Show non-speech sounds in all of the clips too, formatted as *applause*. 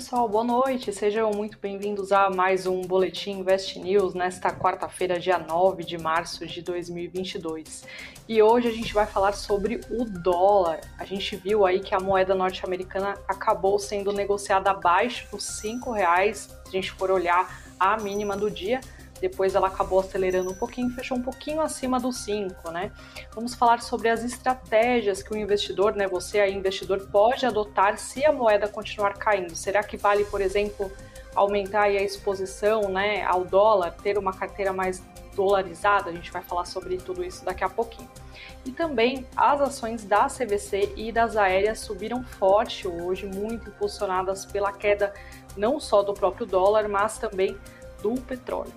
pessoal, boa noite. Sejam muito bem-vindos a mais um Boletim Invest News nesta quarta-feira, dia 9 de março de 2022. E hoje a gente vai falar sobre o dólar. A gente viu aí que a moeda norte-americana acabou sendo negociada abaixo dos cinco reais, se a gente for olhar a mínima do dia depois ela acabou acelerando um pouquinho, fechou um pouquinho acima do 5, né? Vamos falar sobre as estratégias que o investidor, né, você aí investidor pode adotar se a moeda continuar caindo. Será que vale, por exemplo, aumentar a exposição, né, ao dólar, ter uma carteira mais dolarizada? A gente vai falar sobre tudo isso daqui a pouquinho. E também as ações da CVC e das aéreas subiram forte hoje, muito impulsionadas pela queda não só do próprio dólar, mas também do petróleo.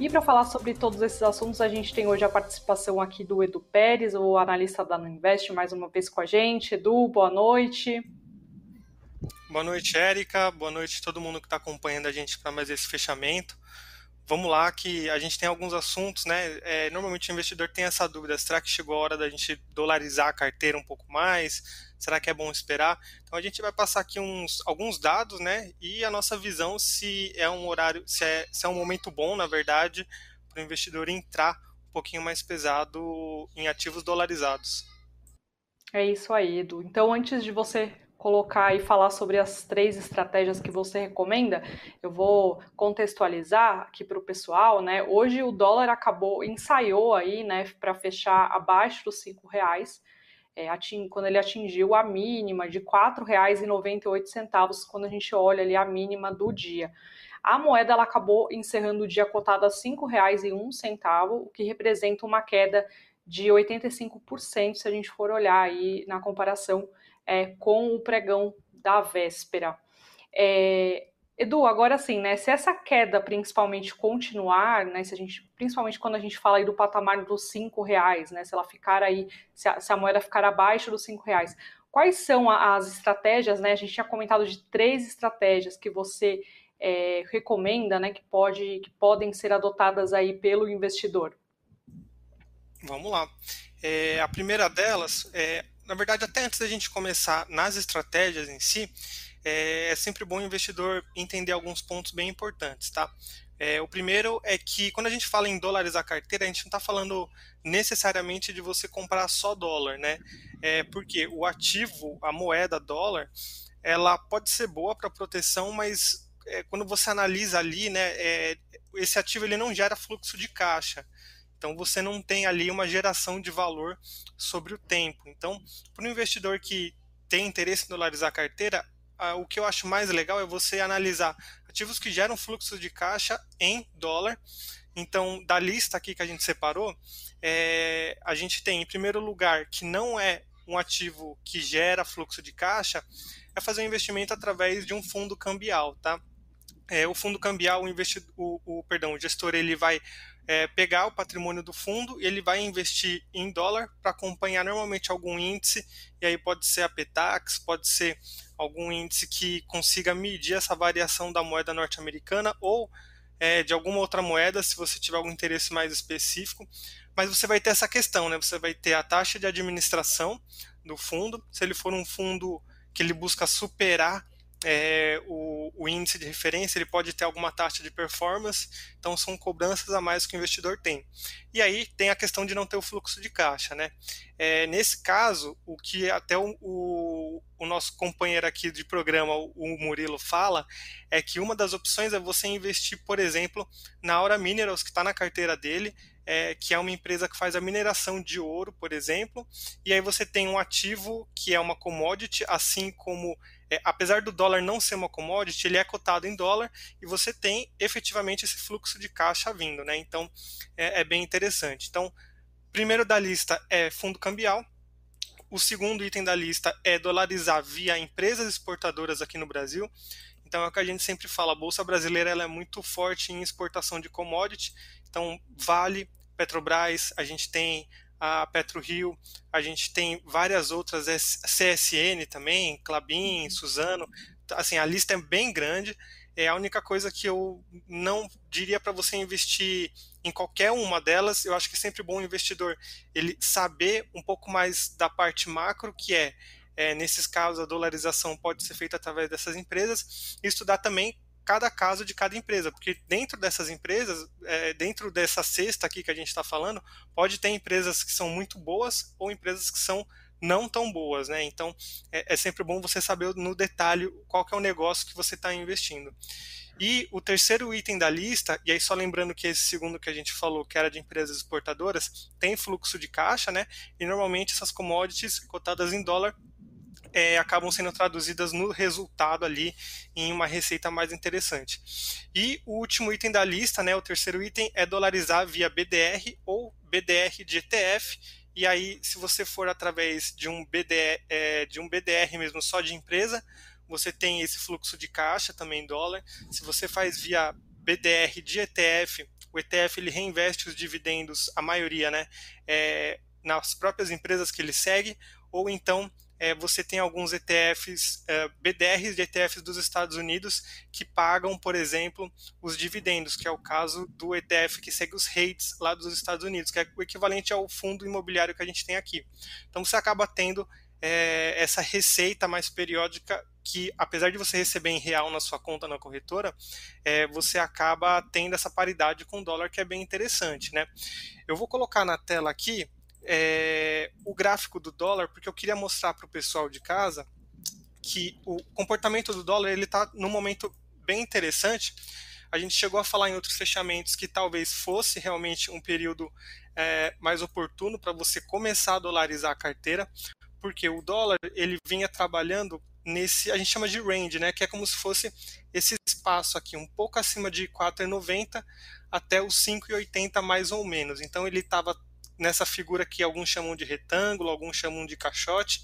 E para falar sobre todos esses assuntos, a gente tem hoje a participação aqui do Edu Pérez, o analista da Nuinvest, mais uma vez com a gente. Edu, boa noite. Boa noite, Érica. Boa noite a todo mundo que está acompanhando a gente para mais esse fechamento. Vamos lá, que a gente tem alguns assuntos, né? É, normalmente o investidor tem essa dúvida: será que chegou a hora da gente dolarizar a carteira um pouco mais? Será que é bom esperar? Então a gente vai passar aqui uns, alguns dados, né? E a nossa visão se é um horário, se é, se é um momento bom, na verdade, para o investidor entrar um pouquinho mais pesado em ativos dolarizados. É isso aí, Edu. Então, antes de você colocar e falar sobre as três estratégias que você recomenda, eu vou contextualizar aqui para o pessoal, né? Hoje o dólar acabou, ensaiou aí, né, para fechar abaixo dos cinco reais é, ating, quando ele atingiu a mínima de R$ 4,98, quando a gente olha ali a mínima do dia. A moeda ela acabou encerrando o dia cotada a R$ 5,01, o que representa uma queda de 85% se a gente for olhar aí na comparação é, com o pregão da véspera. É, Edu, agora sim, né? Se essa queda principalmente continuar, né? Se a gente, principalmente quando a gente fala aí do patamar dos cinco reais, né? Se ela ficar aí, se a, se a moeda ficar abaixo dos cinco reais, quais são as estratégias, né? A gente tinha comentado de três estratégias que você é, recomenda, né? Que pode, que podem ser adotadas aí pelo investidor. Vamos lá. É, a primeira delas, é, na verdade, até antes da gente começar nas estratégias em si, é, é sempre bom o investidor entender alguns pontos bem importantes, tá? É, o primeiro é que quando a gente fala em dolarizar a carteira, a gente não está falando necessariamente de você comprar só dólar, né? É, porque o ativo, a moeda dólar, ela pode ser boa para proteção, mas é, quando você analisa ali, né, é, esse ativo ele não gera fluxo de caixa. Então você não tem ali uma geração de valor sobre o tempo. Então, para um investidor que tem interesse em dolarizar a carteira, o que eu acho mais legal é você analisar ativos que geram fluxo de caixa em dólar. Então, da lista aqui que a gente separou, é, a gente tem, em primeiro lugar, que não é um ativo que gera fluxo de caixa, é fazer um investimento através de um fundo cambial, tá? É, o fundo cambial, o, investidor, o, o, perdão, o gestor ele vai é, pegar o patrimônio do fundo, ele vai investir em dólar para acompanhar normalmente algum índice, e aí pode ser a Petax, pode ser algum índice que consiga medir essa variação da moeda norte-americana ou é, de alguma outra moeda, se você tiver algum interesse mais específico. Mas você vai ter essa questão, né? Você vai ter a taxa de administração do fundo. Se ele for um fundo que ele busca superar é, o, o, índice de referência, ele pode ter alguma taxa de performance, então são cobranças a mais que o investidor tem. E aí tem a questão de não ter o fluxo de caixa. Né? É, nesse caso, o que até o, o, o, nosso companheiro aqui de programa, o Murilo, fala, é que uma das opções é você investir, por exemplo, na Aura Minerals, que está na carteira dele, é, que é uma empresa que faz a mineração de ouro, por exemplo, e aí você tem um ativo que é uma commodity, assim como é, apesar do dólar não ser uma commodity, ele é cotado em dólar e você tem efetivamente esse fluxo de caixa vindo, né? Então é, é bem interessante. Então, primeiro da lista é fundo cambial. O segundo item da lista é dolarizar via empresas exportadoras aqui no Brasil. Então é o que a gente sempre fala, a bolsa brasileira ela é muito forte em exportação de commodity. Então Vale, Petrobras, a gente tem a PetroRio, a gente tem várias outras, CSN também, Clabin, Suzano, assim, a lista é bem grande, é a única coisa que eu não diria para você investir em qualquer uma delas, eu acho que é sempre bom o investidor ele saber um pouco mais da parte macro, que é, é, nesses casos a dolarização pode ser feita através dessas empresas, e estudar também cada caso de cada empresa, porque dentro dessas empresas, é, dentro dessa cesta aqui que a gente está falando, pode ter empresas que são muito boas ou empresas que são não tão boas, né? Então é, é sempre bom você saber no detalhe qual é o negócio que você está investindo. E o terceiro item da lista, e aí só lembrando que esse segundo que a gente falou, que era de empresas exportadoras, tem fluxo de caixa, né? E normalmente essas commodities cotadas em dólar é, acabam sendo traduzidas no resultado ali em uma receita mais interessante. E o último item da lista, né, o terceiro item, é dolarizar via BDR ou BDR de ETF. E aí, se você for através de um BDR, é, de um BDR mesmo só de empresa, você tem esse fluxo de caixa também em dólar. Se você faz via BDR de ETF, o ETF ele reinveste os dividendos, a maioria, né, é, nas próprias empresas que ele segue, ou então é, você tem alguns ETFs, é, BDRs de ETFs dos Estados Unidos que pagam, por exemplo, os dividendos, que é o caso do ETF que segue os rates lá dos Estados Unidos, que é o equivalente ao fundo imobiliário que a gente tem aqui. Então você acaba tendo é, essa receita mais periódica que, apesar de você receber em real na sua conta na corretora, é, você acaba tendo essa paridade com o dólar que é bem interessante, né? Eu vou colocar na tela aqui é, o gráfico do dólar, porque eu queria mostrar para o pessoal de casa que o comportamento do dólar ele está num momento bem interessante. A gente chegou a falar em outros fechamentos que talvez fosse realmente um período é, mais oportuno para você começar a dolarizar a carteira, porque o dólar ele vinha trabalhando nesse a gente chama de range, né, que é como se fosse esse espaço aqui, um pouco acima de 4,90 até os 5,80 mais ou menos. Então ele estava nessa figura que alguns chamam de retângulo, alguns chamam de caixote,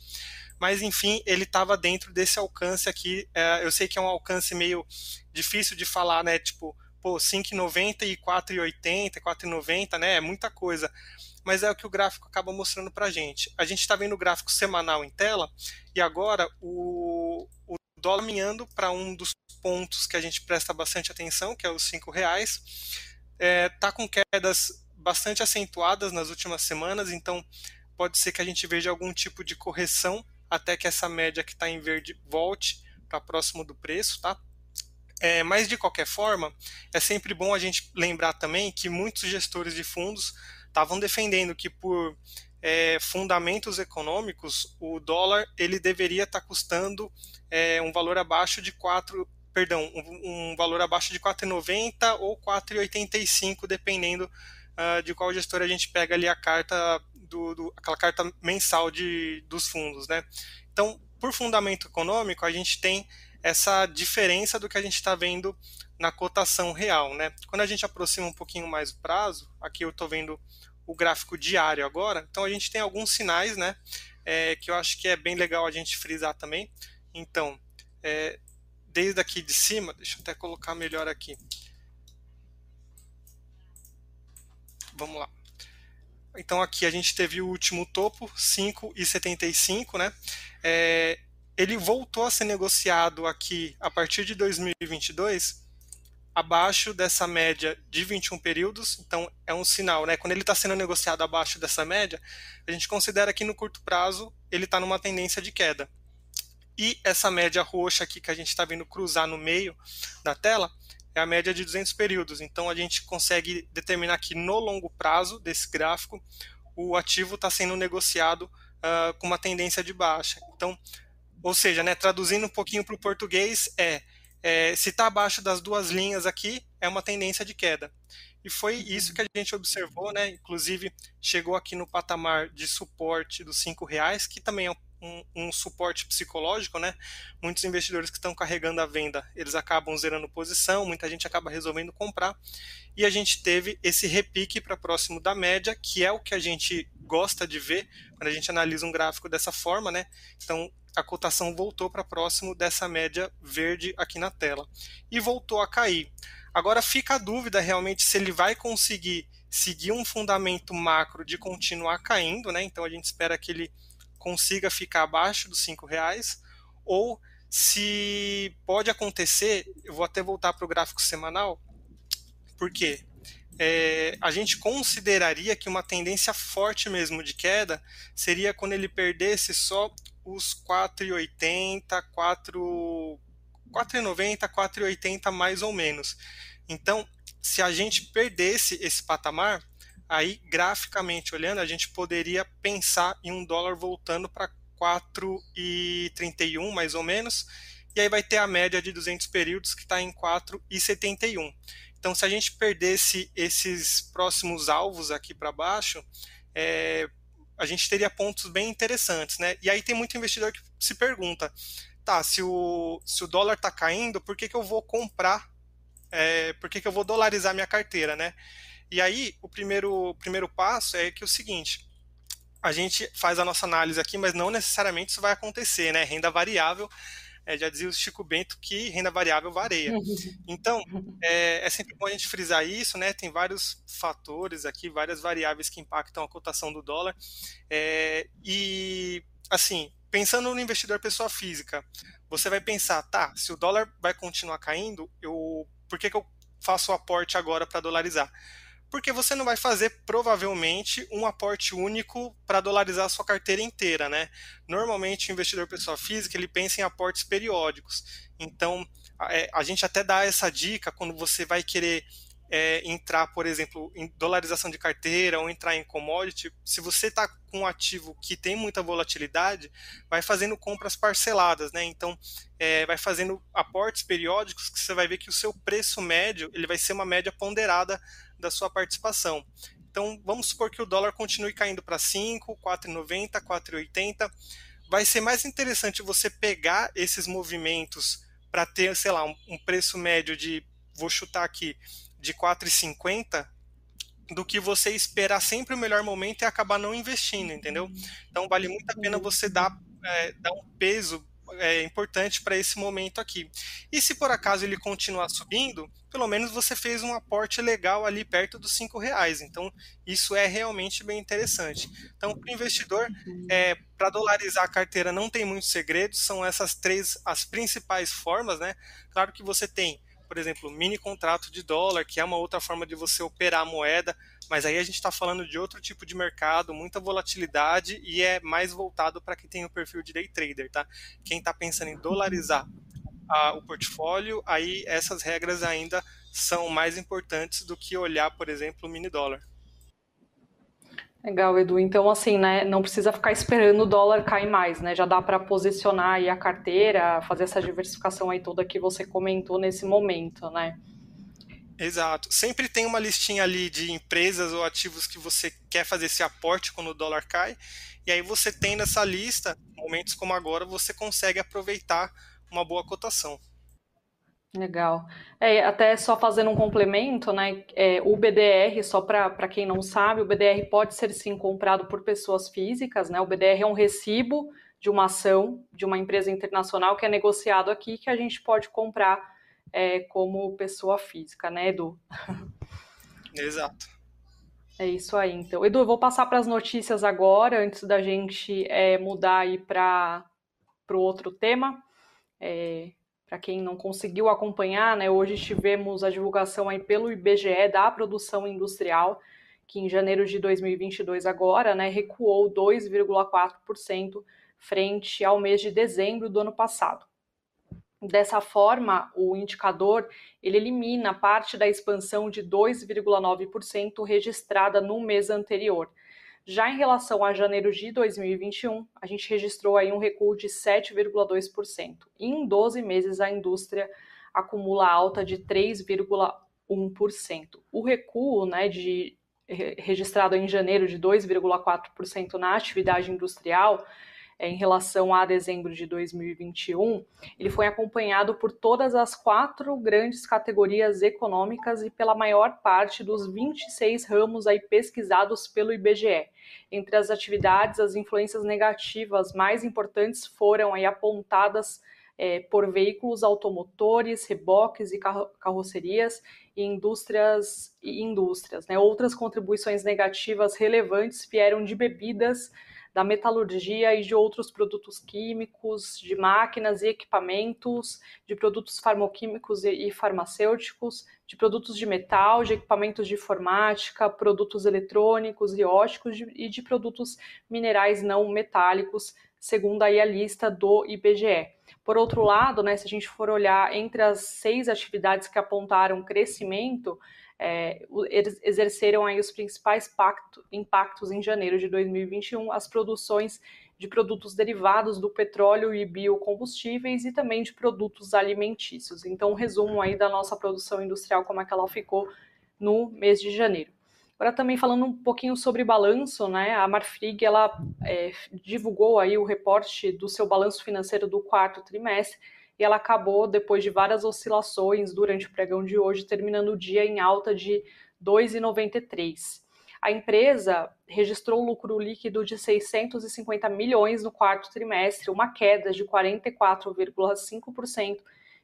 mas enfim, ele estava dentro desse alcance aqui. É, eu sei que é um alcance meio difícil de falar, né? Tipo, pô, 5,90 e 4,80, 4,90, né? É muita coisa. Mas é o que o gráfico acaba mostrando para gente. A gente está vendo o gráfico semanal em tela e agora o, o dólar caminhando para um dos pontos que a gente presta bastante atenção, que é os cinco reais. É, tá com quedas bastante acentuadas nas últimas semanas, então pode ser que a gente veja algum tipo de correção até que essa média que está em verde volte para próximo do preço, tá? É, mas de qualquer forma, é sempre bom a gente lembrar também que muitos gestores de fundos estavam defendendo que por é, fundamentos econômicos o dólar ele deveria estar tá custando é, um valor abaixo de 4 perdão um, um valor abaixo de 4,90 ou 4,85 dependendo uh, de qual gestor a gente pega ali a carta do, do, aquela carta mensal de, dos fundos, né? Então, por fundamento econômico, a gente tem essa diferença do que a gente está vendo na cotação real, né? Quando a gente aproxima um pouquinho mais o prazo, aqui eu estou vendo o gráfico diário agora, então a gente tem alguns sinais, né? É, que eu acho que é bem legal a gente frisar também. Então, é, desde aqui de cima, deixa eu até colocar melhor aqui. Vamos lá. Então aqui a gente teve o último topo, 5,75, né? É, ele voltou a ser negociado aqui a partir de 2022 abaixo dessa média de 21 períodos, então é um sinal, né? Quando ele está sendo negociado abaixo dessa média, a gente considera que no curto prazo ele está numa tendência de queda. E essa média roxa aqui que a gente está vendo cruzar no meio da tela é a média de 200 períodos. Então a gente consegue determinar que no longo prazo desse gráfico o ativo está sendo negociado uh, com uma tendência de baixa. Então, ou seja, né, traduzindo um pouquinho para o português, é, é se está abaixo das duas linhas aqui, é uma tendência de queda. E foi isso que a gente observou, né? Inclusive chegou aqui no patamar de suporte dos cinco reais, que também é um um, um, suporte psicológico, né? Muitos investidores que estão carregando a venda, eles acabam zerando posição, muita gente acaba resolvendo comprar, e a gente teve esse repique para próximo da média, que é o que a gente gosta de ver quando a gente analisa um gráfico dessa forma, né? Então a cotação voltou para próximo dessa média verde aqui na tela e voltou a cair. Agora fica a dúvida realmente se ele vai conseguir seguir um fundamento macro de continuar caindo, né? Então a gente espera que ele consiga ficar abaixo dos cinco reais, ou se pode acontecer, eu vou até voltar para o gráfico semanal, porque é, a gente consideraria que uma tendência forte mesmo de queda seria quando ele perdesse só os 4,80, 4 4,90, 4,80 mais ou menos. Então, se a gente perdesse esse patamar, aí graficamente olhando, a gente poderia pensar em um dólar voltando para 4,31 mais ou menos, e aí vai ter a média de 200 períodos que está em 4,71. Então, se a gente perdesse esses próximos alvos aqui para baixo, é, a gente teria pontos bem interessantes, né? E aí tem muito investidor que se pergunta, tá, se o, se o dólar está caindo, por que, que eu vou comprar, é, por que, que eu vou dolarizar minha carteira, né? E aí, o primeiro, o primeiro passo é que é o seguinte, a gente faz a nossa análise aqui, mas não necessariamente isso vai acontecer, né? Renda variável, é, já dizia o Chico Bento que renda variável varia. *laughs* Então, é, é, sempre bom a gente frisar isso, né? Tem vários fatores aqui, várias variáveis que impactam a cotação do dólar. É, e, assim, pensando no investidor pessoa física, você vai pensar, tá, se o dólar vai continuar caindo, eu, por que, que eu faço o aporte agora para dolarizar? Porque você não vai fazer provavelmente um aporte único para dolarizar a sua carteira inteira, né? Normalmente o investidor pessoa física ele pensa em aportes periódicos. Então a, é, a gente até dá essa dica quando você vai querer é, entrar, por exemplo, em dolarização de carteira ou entrar em commodity, se você está com um ativo que tem muita volatilidade, vai fazendo compras parceladas, né? Então, é, vai fazendo aportes periódicos que você vai ver que o seu preço médio ele vai ser uma média ponderada da sua participação. Então, vamos supor que o dólar continue caindo para 5, 4,90, 4,80. Vai ser mais interessante você pegar esses movimentos para ter, sei lá, um, preço médio de, vou chutar aqui, de 4,50 do que você esperar sempre o melhor momento e acabar não investindo, entendeu? Então vale muito a pena você dar, é, dar um peso é, importante para esse momento aqui. E se por acaso ele continuar subindo, pelo menos você fez um aporte legal ali perto dos cinco reais. Então isso é realmente bem interessante. Então para o investidor, é, para dolarizar a carteira não tem muitos segredos, são essas três as principais formas, né? Claro que você tem por exemplo, mini contrato de dólar, que é uma outra forma de você operar a moeda, mas aí a gente está falando de outro tipo de mercado, muita volatilidade e é mais voltado para quem tem o perfil de day trader, tá? Quem está pensando em dolarizar a, o portfólio, aí essas regras ainda são mais importantes do que olhar, por exemplo, o mini dólar. Legal, Edu. Então, assim, né, não precisa ficar esperando o dólar cair mais, né? Já dá para posicionar aí a carteira, fazer essa diversificação aí toda que você comentou nesse momento, né? Exato. Sempre tem uma listinha ali de empresas ou ativos que você quer fazer esse aporte quando o dólar cai. E aí você tem nessa lista, momentos como agora, você consegue aproveitar uma boa cotação. Legal. É, até só fazendo um complemento, né? É, o BDR, só para quem não sabe, o BDR pode ser sim comprado por pessoas físicas, né? O BDR é um recibo de uma ação de uma empresa internacional que é negociado aqui que a gente pode comprar é, como pessoa física, né, Edu? Exato. É isso aí, então. Edu, eu vou passar para as notícias agora, antes da gente é, mudar aí para o outro tema. É, para quem não conseguiu acompanhar, né, hoje tivemos a divulgação aí pelo IBGE da produção industrial, que em janeiro de 2022 agora, né, recuou 2,4% frente ao mês de dezembro do ano passado. Dessa forma, o indicador ele elimina parte da expansão de 2,9% registrada no mês anterior. Já em relação a janeiro de 2021, a gente registrou aí um recuo de 7,2%. Em 12 meses, a indústria acumula alta de 3,1%. O recuo né, de, registrado em janeiro de 2,4% na atividade industrial em relação a dezembro de 2021, ele foi acompanhado por todas as quatro grandes categorias econômicas e pela maior parte dos 26 ramos aí pesquisados pelo IBGE. Entre as atividades, as influências negativas mais importantes foram aí apontadas é, por veículos automotores, reboques e carrocerias e indústrias e indústrias. Né? Outras contribuições negativas relevantes vieram de bebidas, da metalurgia e de outros produtos químicos, de máquinas e equipamentos, de produtos farmoquímicos e farmacêuticos, de produtos de metal, de equipamentos de informática, produtos eletrônicos e óticos e de produtos minerais não metálicos, segundo aí a lista do IBGE. Por outro lado, né, se a gente for olhar entre as seis atividades que apontaram crescimento, é, eles exerceram aí os principais pacto, impactos em janeiro de 2021, as produções de produtos derivados do petróleo e biocombustíveis e também de produtos alimentícios. Então, um resumo aí da nossa produção industrial, como é que ela ficou no mês de janeiro. Agora também falando um pouquinho sobre balanço, né? A Marfrig ela é, divulgou aí o reporte do seu balanço financeiro do quarto trimestre e ela acabou depois de várias oscilações durante o pregão de hoje, terminando o dia em alta de 2,93. A empresa registrou lucro líquido de 650 milhões no quarto trimestre, uma queda de 44,5%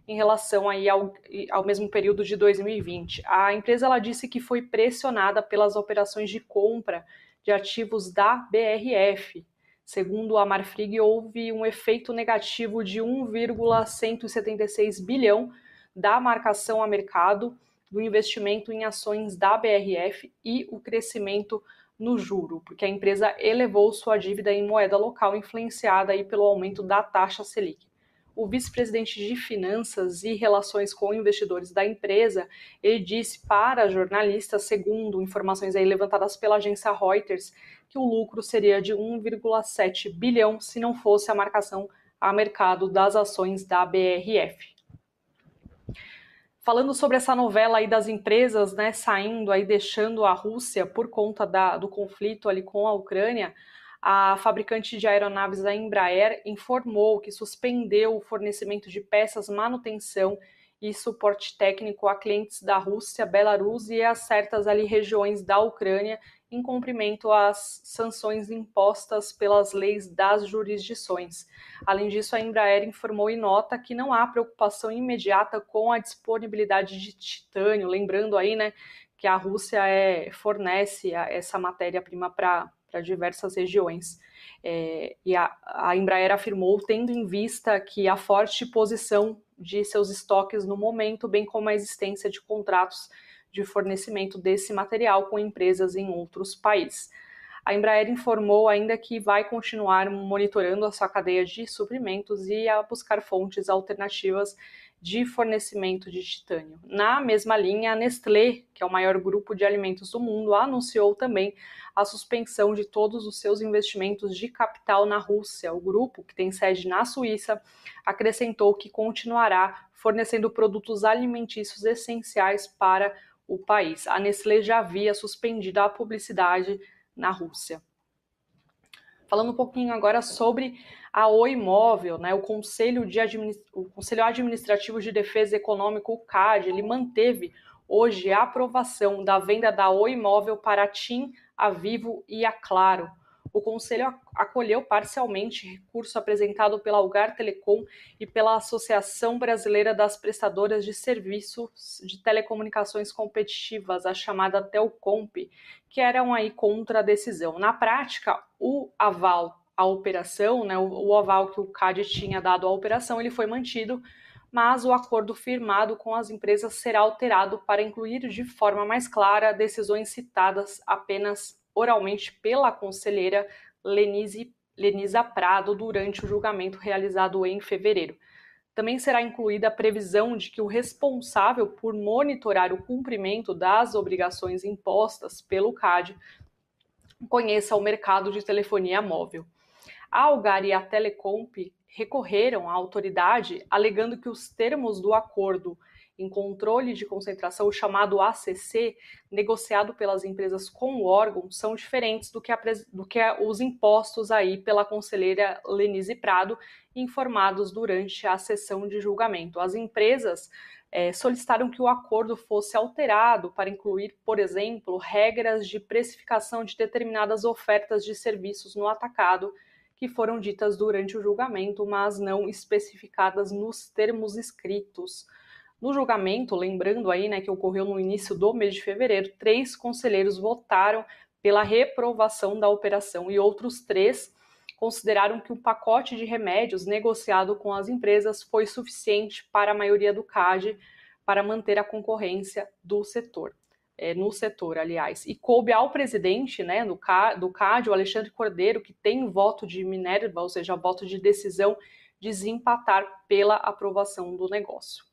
em relação aí ao, ao mesmo período de 2020. A empresa ela disse que foi pressionada pelas operações de compra de ativos da BRF. Segundo a Marfrig, houve um efeito negativo de 1,176 bilhão da marcação a mercado do investimento em ações da BRF e o crescimento no juro, porque a empresa elevou sua dívida em moeda local, influenciada aí pelo aumento da taxa Selic. O vice-presidente de Finanças e Relações com Investidores da empresa, ele disse para jornalistas, segundo informações aí levantadas pela agência Reuters, que o lucro seria de 1,7 bilhão se não fosse a marcação a mercado das ações da BRF falando sobre essa novela aí das empresas, né, saindo aí, deixando a Rússia por conta da, do conflito ali com a Ucrânia, a fabricante de aeronaves da Embraer informou que suspendeu o fornecimento de peças, manutenção e suporte técnico a clientes da Rússia, Belarus e a certas ali regiões da Ucrânia em cumprimento às sanções impostas pelas leis das jurisdições. Além disso, a Embraer informou em nota que não há preocupação imediata com a disponibilidade de titânio, lembrando aí, né, que a Rússia é, fornece essa matéria-prima para diversas regiões. É, e a, a Embraer afirmou, tendo em vista que a forte posição de seus estoques no momento, bem como a existência de contratos de fornecimento desse material com empresas em outros países. A Embraer informou ainda que vai continuar monitorando a sua cadeia de suprimentos e a buscar fontes alternativas de fornecimento de titânio. Na mesma linha, a Nestlé, que é o maior grupo de alimentos do mundo, anunciou também a suspensão de todos os seus investimentos de capital na Rússia. O grupo, que tem sede na Suíça, acrescentou que continuará fornecendo produtos alimentícios essenciais para o país. A Nestlé já havia suspendido a publicidade na Rússia. Falando um pouquinho agora sobre a Oi Móvel, né, o, Conselho de Administ... o Conselho Administrativo de Defesa Econômica, o CAD, ele manteve hoje a aprovação da venda da Oi Móvel para a TIM, a Vivo e a Claro o Conselho acolheu parcialmente recurso apresentado pela Algar Telecom e pela Associação Brasileira das Prestadoras de Serviços de Telecomunicações Competitivas, a chamada Telcomp, que eram aí contra a decisão. Na prática, o aval à operação, né, o aval que o CAD tinha dado à operação, ele foi mantido, mas o acordo firmado com as empresas será alterado para incluir de forma mais clara decisões citadas apenas oralmente pela conselheira Lenise, Lenisa Prado durante o julgamento realizado em fevereiro. Também será incluída a previsão de que o responsável por monitorar o cumprimento das obrigações impostas pelo CAD conheça o mercado de telefonia móvel. A Algar e a Telecomp recorreram à autoridade alegando que os termos do acordo em controle de concentração, o chamado ACC, negociado pelas empresas com o órgão, são diferentes do que, a, do que a, os impostos aí pela conselheira Lenise Prado, informados durante a sessão de julgamento. As empresas é, solicitaram que o acordo fosse alterado para incluir, por exemplo, regras de precificação de determinadas ofertas de serviços no atacado que foram ditas durante o julgamento, mas não especificadas nos termos escritos. No julgamento, lembrando aí, né, que ocorreu no início do mês de fevereiro, três conselheiros votaram pela reprovação da operação e outros três consideraram que o pacote de remédios negociado com as empresas foi suficiente para a maioria do CAD para manter a concorrência do setor. é, no setor, aliás. E coube ao presidente né, do, do CAD, o Alexandre Cordeiro, que tem voto de Minerva, ou seja, voto de decisão, desempatar pela aprovação do negócio.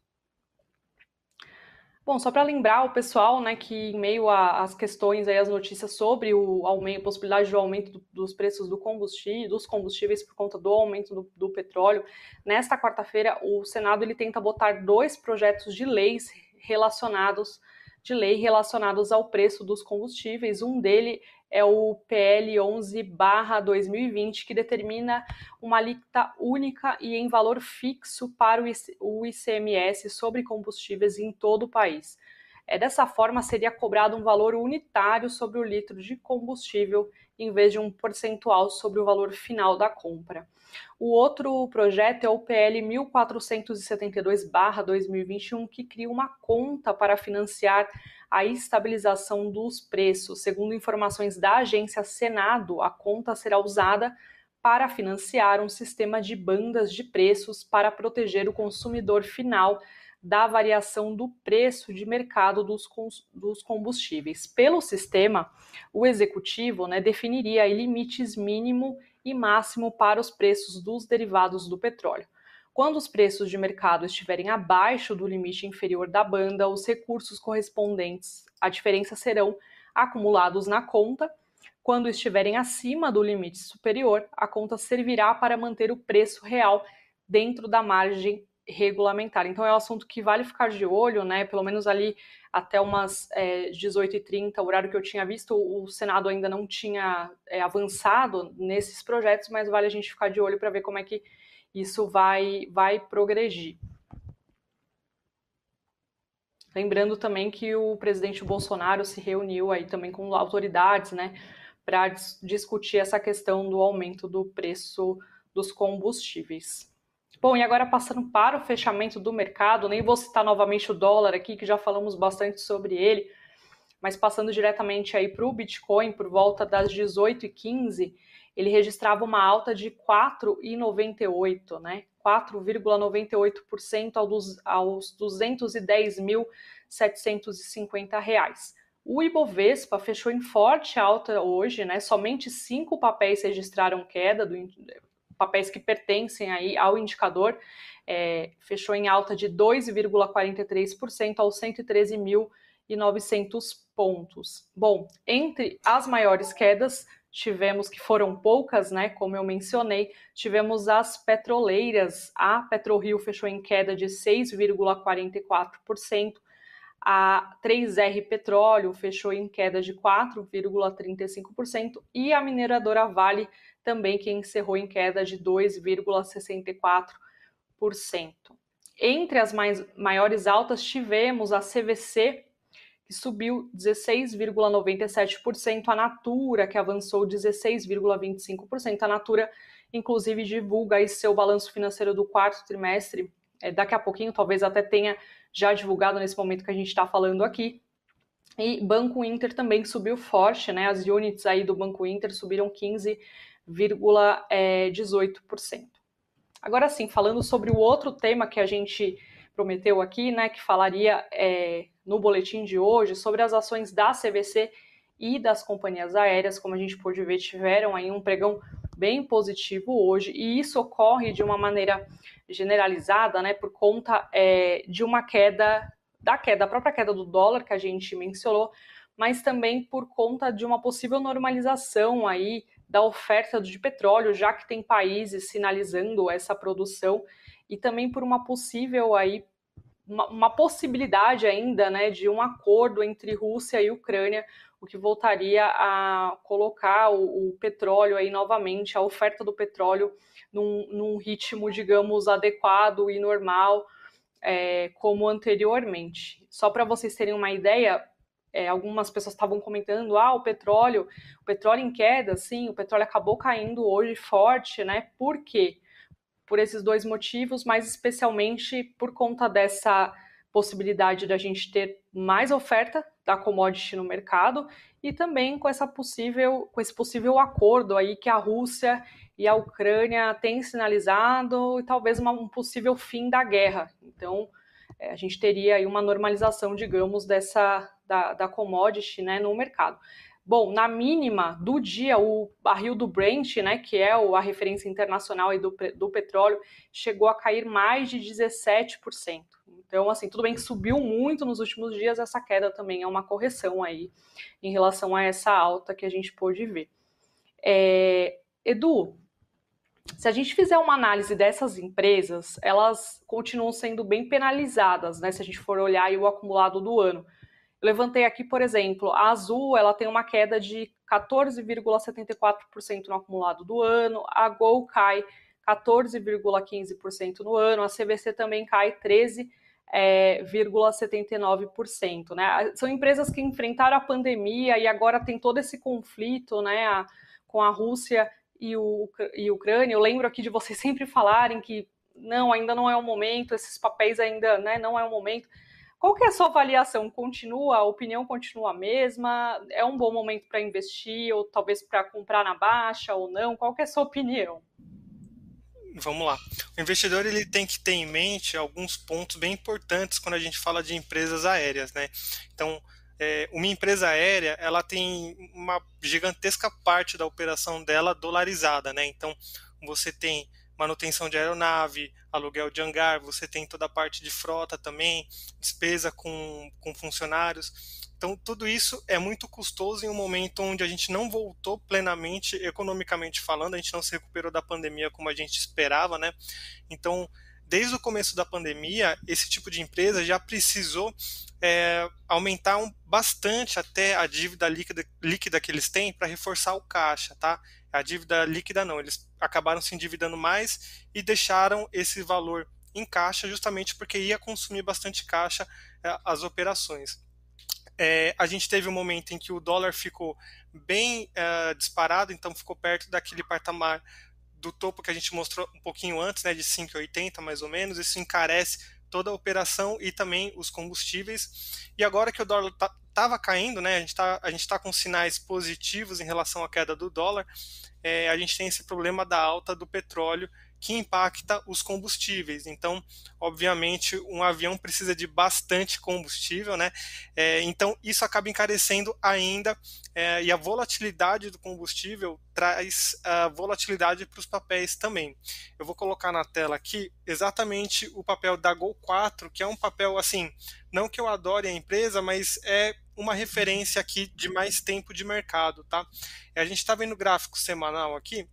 Bom, só para lembrar o pessoal, né, que em meio às questões aí, as notícias sobre o aumento, possibilidade do aumento do, dos preços do combustível, dos combustíveis por conta do aumento do, do petróleo, nesta quarta-feira o Senado ele tenta botar dois projetos de leis relacionados de lei relacionados ao preço dos combustíveis. Um dele é o PL 11/2020, que determina uma alíquota única e em valor fixo para o ICMS sobre combustíveis em todo o país. É, dessa forma, seria cobrado um valor unitário sobre o litro de combustível, em vez de um percentual sobre o valor final da compra. O outro projeto é o PL 1472-2021, que cria uma conta para financiar a estabilização dos preços. Segundo informações da agência Senado, a conta será usada para financiar um sistema de bandas de preços para proteger o consumidor final da variação do preço de mercado dos, dos combustíveis. Pelo sistema, o executivo né, definiria limites mínimo e máximo para os preços dos derivados do petróleo. Quando os preços de mercado estiverem abaixo do limite inferior da banda, os recursos correspondentes à diferença serão acumulados na conta. Quando estiverem acima do limite superior, a conta servirá para manter o preço real dentro da margem regulamentar. Então é um assunto que vale ficar de olho, né? Pelo menos ali até umas é, 18h30, o horário que eu tinha visto, o Senado ainda não tinha é, avançado nesses projetos, mas vale a gente ficar de olho para ver como é que isso vai, vai progredir. Lembrando também que o presidente Bolsonaro se reuniu aí também com autoridades, né, para dis discutir essa questão do aumento do preço dos combustíveis. Bom, e agora passando para o fechamento do mercado, nem vou citar novamente o dólar aqui, que já falamos bastante sobre ele, mas passando diretamente aí para o Bitcoin, por volta das 18h15, ele registrava uma alta de 4,98, né? 4,98% aos 210.750 reais. O Ibovespa fechou em forte alta hoje, né? Somente cinco papéis registraram queda, do, papéis que pertencem aí ao indicador, é, fechou em alta de 2,43% aos 113.900 pontos. Bom, entre as maiores quedas tivemos que foram poucas, né? Como eu mencionei, tivemos as petroleiras. A PetroRio fechou em queda de 6,44%. A 3R Petróleo fechou em queda de 4,35% e a mineradora Vale também que encerrou em queda de 2,64%. Entre as mais, maiores altas tivemos a CVC que subiu 16,97%, a Natura, que avançou 16,25%. A Natura, inclusive, divulga aí seu balanço financeiro do quarto trimestre, é, daqui a pouquinho, talvez até tenha já divulgado nesse momento que a gente está falando aqui. E Banco Inter também subiu forte, né? As units aí do Banco Inter subiram 15,18%. Agora sim, falando sobre o outro tema que a gente prometeu aqui, né, que falaria é, no boletim de hoje sobre as ações da CVC e das companhias aéreas, como a gente pôde ver, tiveram aí um pregão bem positivo hoje, e isso ocorre de uma maneira generalizada, né, por conta é, de uma queda, da queda, da própria queda do dólar que a gente mencionou, mas também por conta de uma possível normalização aí da oferta de petróleo, já que tem países sinalizando essa produção e também por uma possível aí uma, uma, possibilidade ainda né, de um acordo entre Rússia e Ucrânia, o que voltaria a colocar o, o petróleo aí novamente, a oferta do petróleo num, num ritmo, digamos, adequado e normal, é, como anteriormente. Só para vocês terem uma ideia, é, algumas pessoas estavam comentando, ah, o petróleo, o petróleo em queda, sim, o petróleo acabou caindo hoje forte, né? Por quê? por esses dois motivos, mas especialmente por conta dessa possibilidade da gente ter mais oferta da commodity no mercado e também com essa possível com esse possível acordo aí que a Rússia e a Ucrânia têm sinalizado e talvez uma, um possível fim da guerra. Então é, a gente teria aí uma normalização, digamos, dessa da, da commodity né, no mercado. Bom, na mínima do dia, o barril do Brent, né, que é a referência internacional do, do petróleo, chegou a cair mais de 17%. Então, assim, tudo bem que subiu muito nos últimos dias, essa queda também é uma correção aí em relação a essa alta que a gente pôde ver. É, Edu, se a gente fizer uma análise dessas empresas, elas continuam sendo bem penalizadas, né? Se a gente for olhar o acumulado do ano. Levantei aqui, por exemplo, a Azul, ela tem uma queda de 14,74% no acumulado do ano, a Gol cai 14,15% no ano, a CVC também cai 13,79%, é, né? São empresas que enfrentaram a pandemia e agora tem todo esse conflito, né, a, com a Rússia e, o, e Ucrânia. Eu lembro aqui de vocês *laughs* sempre falarem que não, ainda não é o momento, esses papéis ainda, né, não é o momento. Qual que é a sua avaliação? Continua, a opinião continua a mesma? É um bom momento para investir ou talvez para comprar na baixa ou não? Qual que é a sua opinião? Vamos lá. O investidor ele tem que ter em mente alguns pontos bem importantes quando a gente fala de empresas aéreas, né? Então, é, uma empresa aérea ela tem uma gigantesca parte da operação dela dolarizada, né? Então, você tem manutenção de aeronave, aluguel de hangar, você tem toda a parte de frota também, despesa com, com funcionários. Então, tudo isso é muito custoso em um momento onde a gente não voltou plenamente, economicamente falando, a gente não se recuperou da pandemia como a gente esperava, né? Então, desde o começo da pandemia, esse tipo de empresa já precisou é, aumentar um, bastante até a dívida líquida, líquida que eles têm para reforçar o caixa, tá? A dívida líquida não, eles acabaram se endividando mais e deixaram esse valor em caixa justamente porque ia consumir bastante caixa é, as operações. É, a gente teve um momento em que o dólar ficou bem é, disparado, então ficou perto daquele patamar do topo que a gente mostrou um pouquinho antes, né, de 5,80 mais ou menos. Isso encarece toda a operação e também os combustíveis. E agora que o dólar estava caindo, né, a gente está tá com sinais positivos em relação à queda do dólar, é, a gente tem esse problema da alta do petróleo que impacta os combustíveis. Então, obviamente, um avião precisa de bastante combustível, né? É, então, isso acaba encarecendo ainda é, e a volatilidade do combustível traz a volatilidade para os papéis também. Eu vou colocar na tela aqui exatamente o papel da Gol 4, que é um papel assim, não que eu adore a empresa, mas é uma referência aqui de mais tempo de mercado, tá? A gente está vendo gráfico semanal aqui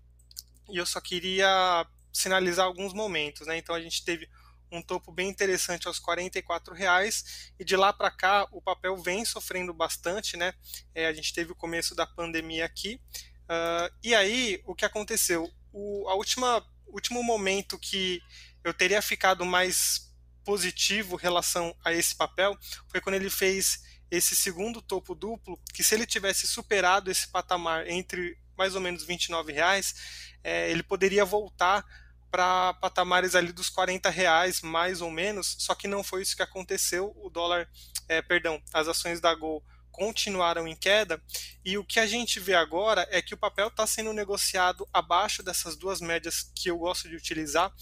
e eu só queria sinalizar alguns momentos, né? Então a gente teve um topo bem interessante aos 44 reais e de lá para cá o papel vem sofrendo bastante, né? É, a gente teve o começo da pandemia aqui uh, e aí o que aconteceu? O a última último momento que eu teria ficado mais positivo em relação a esse papel foi quando ele fez esse segundo topo duplo, que se ele tivesse superado esse patamar entre mais ou menos 29 reais, é, ele poderia voltar para patamares ali dos 40 reais, mais ou menos, só que não foi isso que aconteceu. O dólar, é, perdão, as ações da Gol continuaram em queda e o que a gente vê agora é que o papel está sendo negociado abaixo dessas duas médias que eu gosto de utilizar.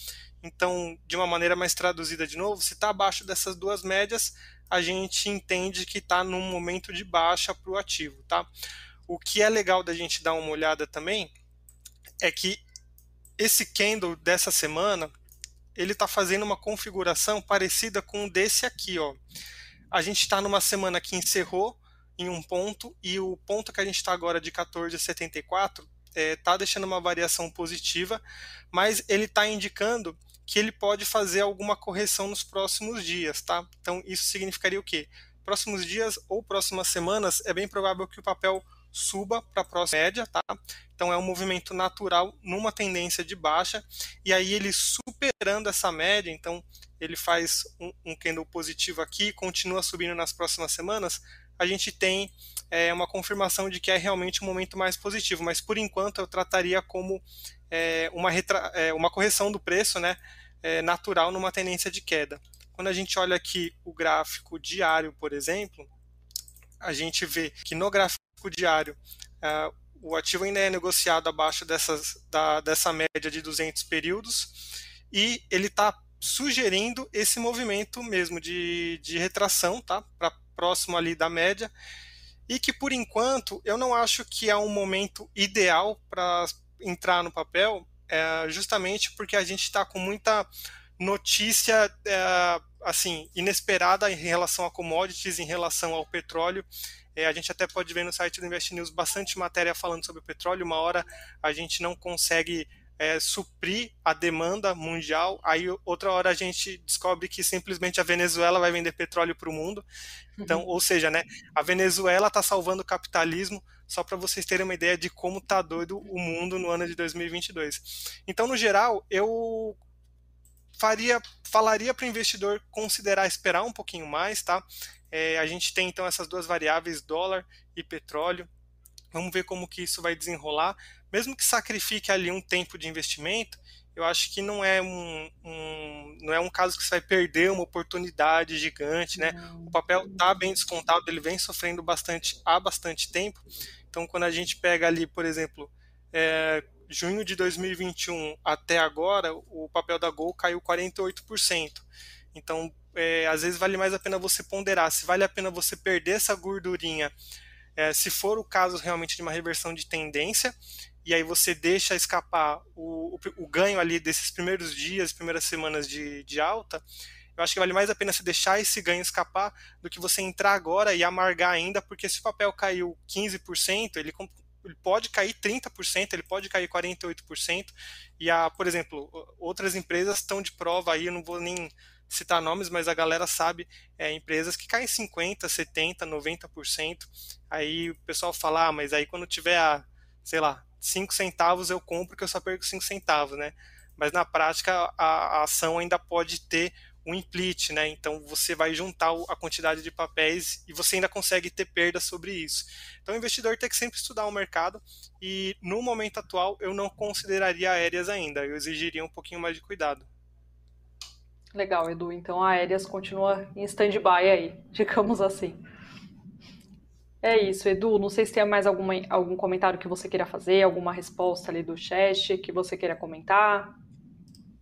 Então, de uma maneira mais traduzida de novo, se está abaixo dessas duas médias, a gente entende que está num momento de baixa para o ativo, tá? O que é legal da gente dar uma olhada também é que esse candle dessa semana ele está fazendo uma configuração parecida com desse aqui, ó. A gente está numa semana que encerrou em um ponto e o ponto que a gente está agora de 14,74 está é, deixando uma variação positiva, mas ele está indicando que ele pode fazer alguma correção nos próximos dias, tá? Então isso significaria o quê? Próximos dias ou próximas semanas é bem provável que o papel suba para a próxima média, tá? Então é um movimento natural numa tendência de baixa e aí ele superando essa média, então ele faz um, um candle positivo aqui, continua subindo nas próximas semanas, a gente tem é, uma confirmação de que é realmente um momento mais positivo, mas por enquanto eu trataria como é, uma, retra, é, uma correção do preço, né? É, natural numa tendência de queda. Quando a gente olha aqui o gráfico diário, por exemplo, a gente vê que no gráfico diário, uh, o ativo ainda é negociado abaixo dessas, da, dessa média de 200 períodos e ele está sugerindo esse movimento mesmo de, de retração, tá? próximo ali da média, e que por enquanto eu não acho que é um momento ideal para entrar no papel, é, justamente porque a gente está com muita notícia é, assim inesperada em relação a commodities, em relação ao petróleo. É, a gente até pode ver no site do Invest News bastante matéria falando sobre o petróleo. Uma hora a gente não consegue é, suprir a demanda mundial, aí outra hora a gente descobre que simplesmente a Venezuela vai vender petróleo para o mundo. Então, uhum. ou seja, né, a Venezuela está salvando o capitalismo, só para vocês terem uma ideia de como tá doido o mundo no ano de 2022. Então, no geral, eu faria, falaria para o investidor considerar esperar um pouquinho mais, tá? É, a gente tem então essas duas variáveis, dólar e petróleo. Vamos ver como que isso vai desenrolar. Mesmo que sacrifique ali um tempo de investimento, eu acho que não é um, um, não é um caso que você vai perder uma oportunidade gigante, né? O papel está bem descontado, ele vem sofrendo bastante há bastante tempo. Então, quando a gente pega ali, por exemplo, é, junho de 2021 até agora, o papel da Gol caiu 48%. Então, é, às vezes vale mais a pena você ponderar se vale a pena você perder essa gordurinha, é, se for o caso realmente de uma reversão de tendência, e aí você deixa escapar o, o, o ganho ali desses primeiros dias, primeiras semanas de, de alta, eu acho que vale mais a pena você deixar esse ganho escapar do que você entrar agora e amargar ainda, porque se o papel caiu 15%, ele ele pode cair 30%, ele pode cair 48%, e a, por exemplo, outras empresas estão de prova aí, eu não vou nem citar nomes, mas a galera sabe, é, empresas que caem 50%, 70%, 90%, aí o pessoal fala, ah, mas aí quando tiver a, sei lá, 5 centavos eu compro que eu só perco 5 centavos, né? Mas na prática a, a ação ainda pode ter um implit, né? Então você vai juntar a quantidade de papéis e você ainda consegue ter perda sobre isso. Então o investidor tem que sempre estudar o mercado e no momento atual eu não consideraria aéreas ainda, eu exigiria um pouquinho mais de cuidado. Legal, Edu. Então a aéreas continua em stand-by aí, digamos assim. É isso, Edu. Não sei se tem mais alguma, algum comentário que você queira fazer, alguma resposta ali do chat que você queira comentar.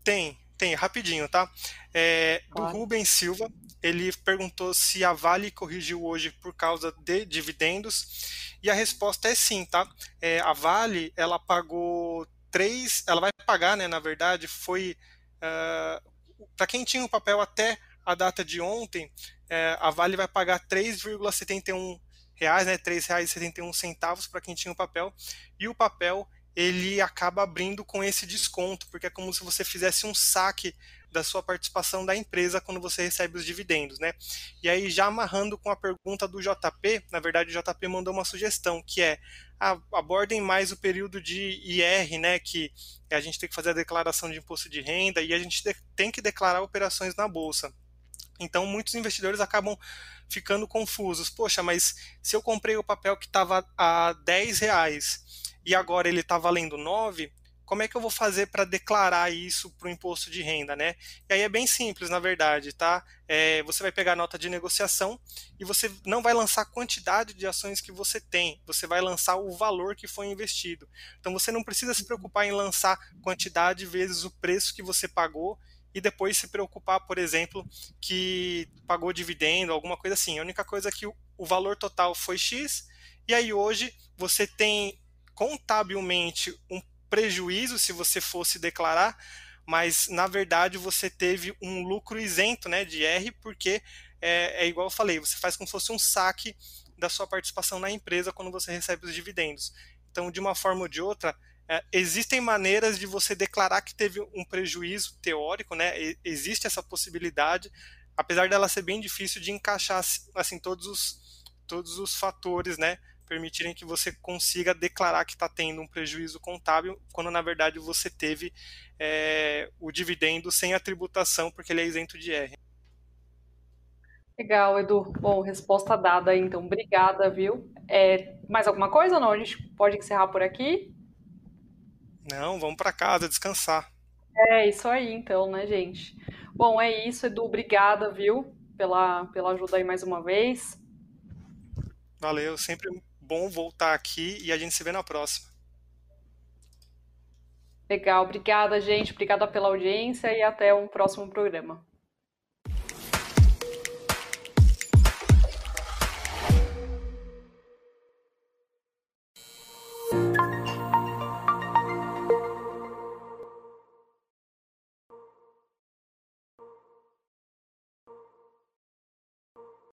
Tem, tem, rapidinho, tá? É, do Rubens Silva, ele perguntou se a Vale corrigiu hoje por causa de dividendos, e a resposta é sim, tá? É, a Vale, ela pagou três, ela vai pagar, né, na verdade, foi, uh, para quem tinha o papel até a data de ontem, é, a Vale vai pagar 3,71 reais, né, R$ 3,71 para quem tinha o papel, e o papel ele acaba abrindo com esse desconto, porque é como se você fizesse um saque da sua participação da empresa quando você recebe os dividendos, né? E aí já amarrando com a pergunta do JP, na verdade o JP mandou uma sugestão, que é abordem mais o período de IR, né, que a gente tem que fazer a declaração de imposto de renda e a gente tem que declarar operações na bolsa. Então muitos investidores acabam ficando confusos. Poxa, mas se eu comprei o papel que estava a 10 reais e agora ele está valendo 9, como é que eu vou fazer para declarar isso para o imposto de renda, né? E aí é bem simples, na verdade, tá? É, você vai pegar a nota de negociação e você não vai lançar a quantidade de ações que você tem, você vai lançar o valor que foi investido. Então você não precisa se preocupar em lançar quantidade vezes o preço que você pagou e depois se preocupar, por exemplo, que pagou dividendo, alguma coisa assim. A única coisa é que o valor total foi X, e aí hoje você tem contabilmente um prejuízo se você fosse declarar, mas na verdade você teve um lucro isento né, de R, porque é, é igual eu falei, você faz como se fosse um saque da sua participação na empresa quando você recebe os dividendos. Então, de uma forma ou de outra, é, existem maneiras de você declarar que teve um prejuízo teórico, né? existe essa possibilidade, apesar dela ser bem difícil de encaixar assim todos os, todos os fatores, né? permitirem que você consiga declarar que está tendo um prejuízo contábil, quando na verdade você teve é, o dividendo sem a tributação, porque ele é isento de R. Legal, Edu. Bom, resposta dada, então. Obrigada, viu? É, mais alguma coisa ou não? A gente pode encerrar por aqui? Não, vamos para casa descansar. É isso aí, então, né, gente? Bom, é isso, Edu. Obrigada, viu, pela, pela ajuda aí mais uma vez. Valeu, sempre bom voltar aqui e a gente se vê na próxima. Legal, obrigada, gente. Obrigada pela audiência e até um próximo programa.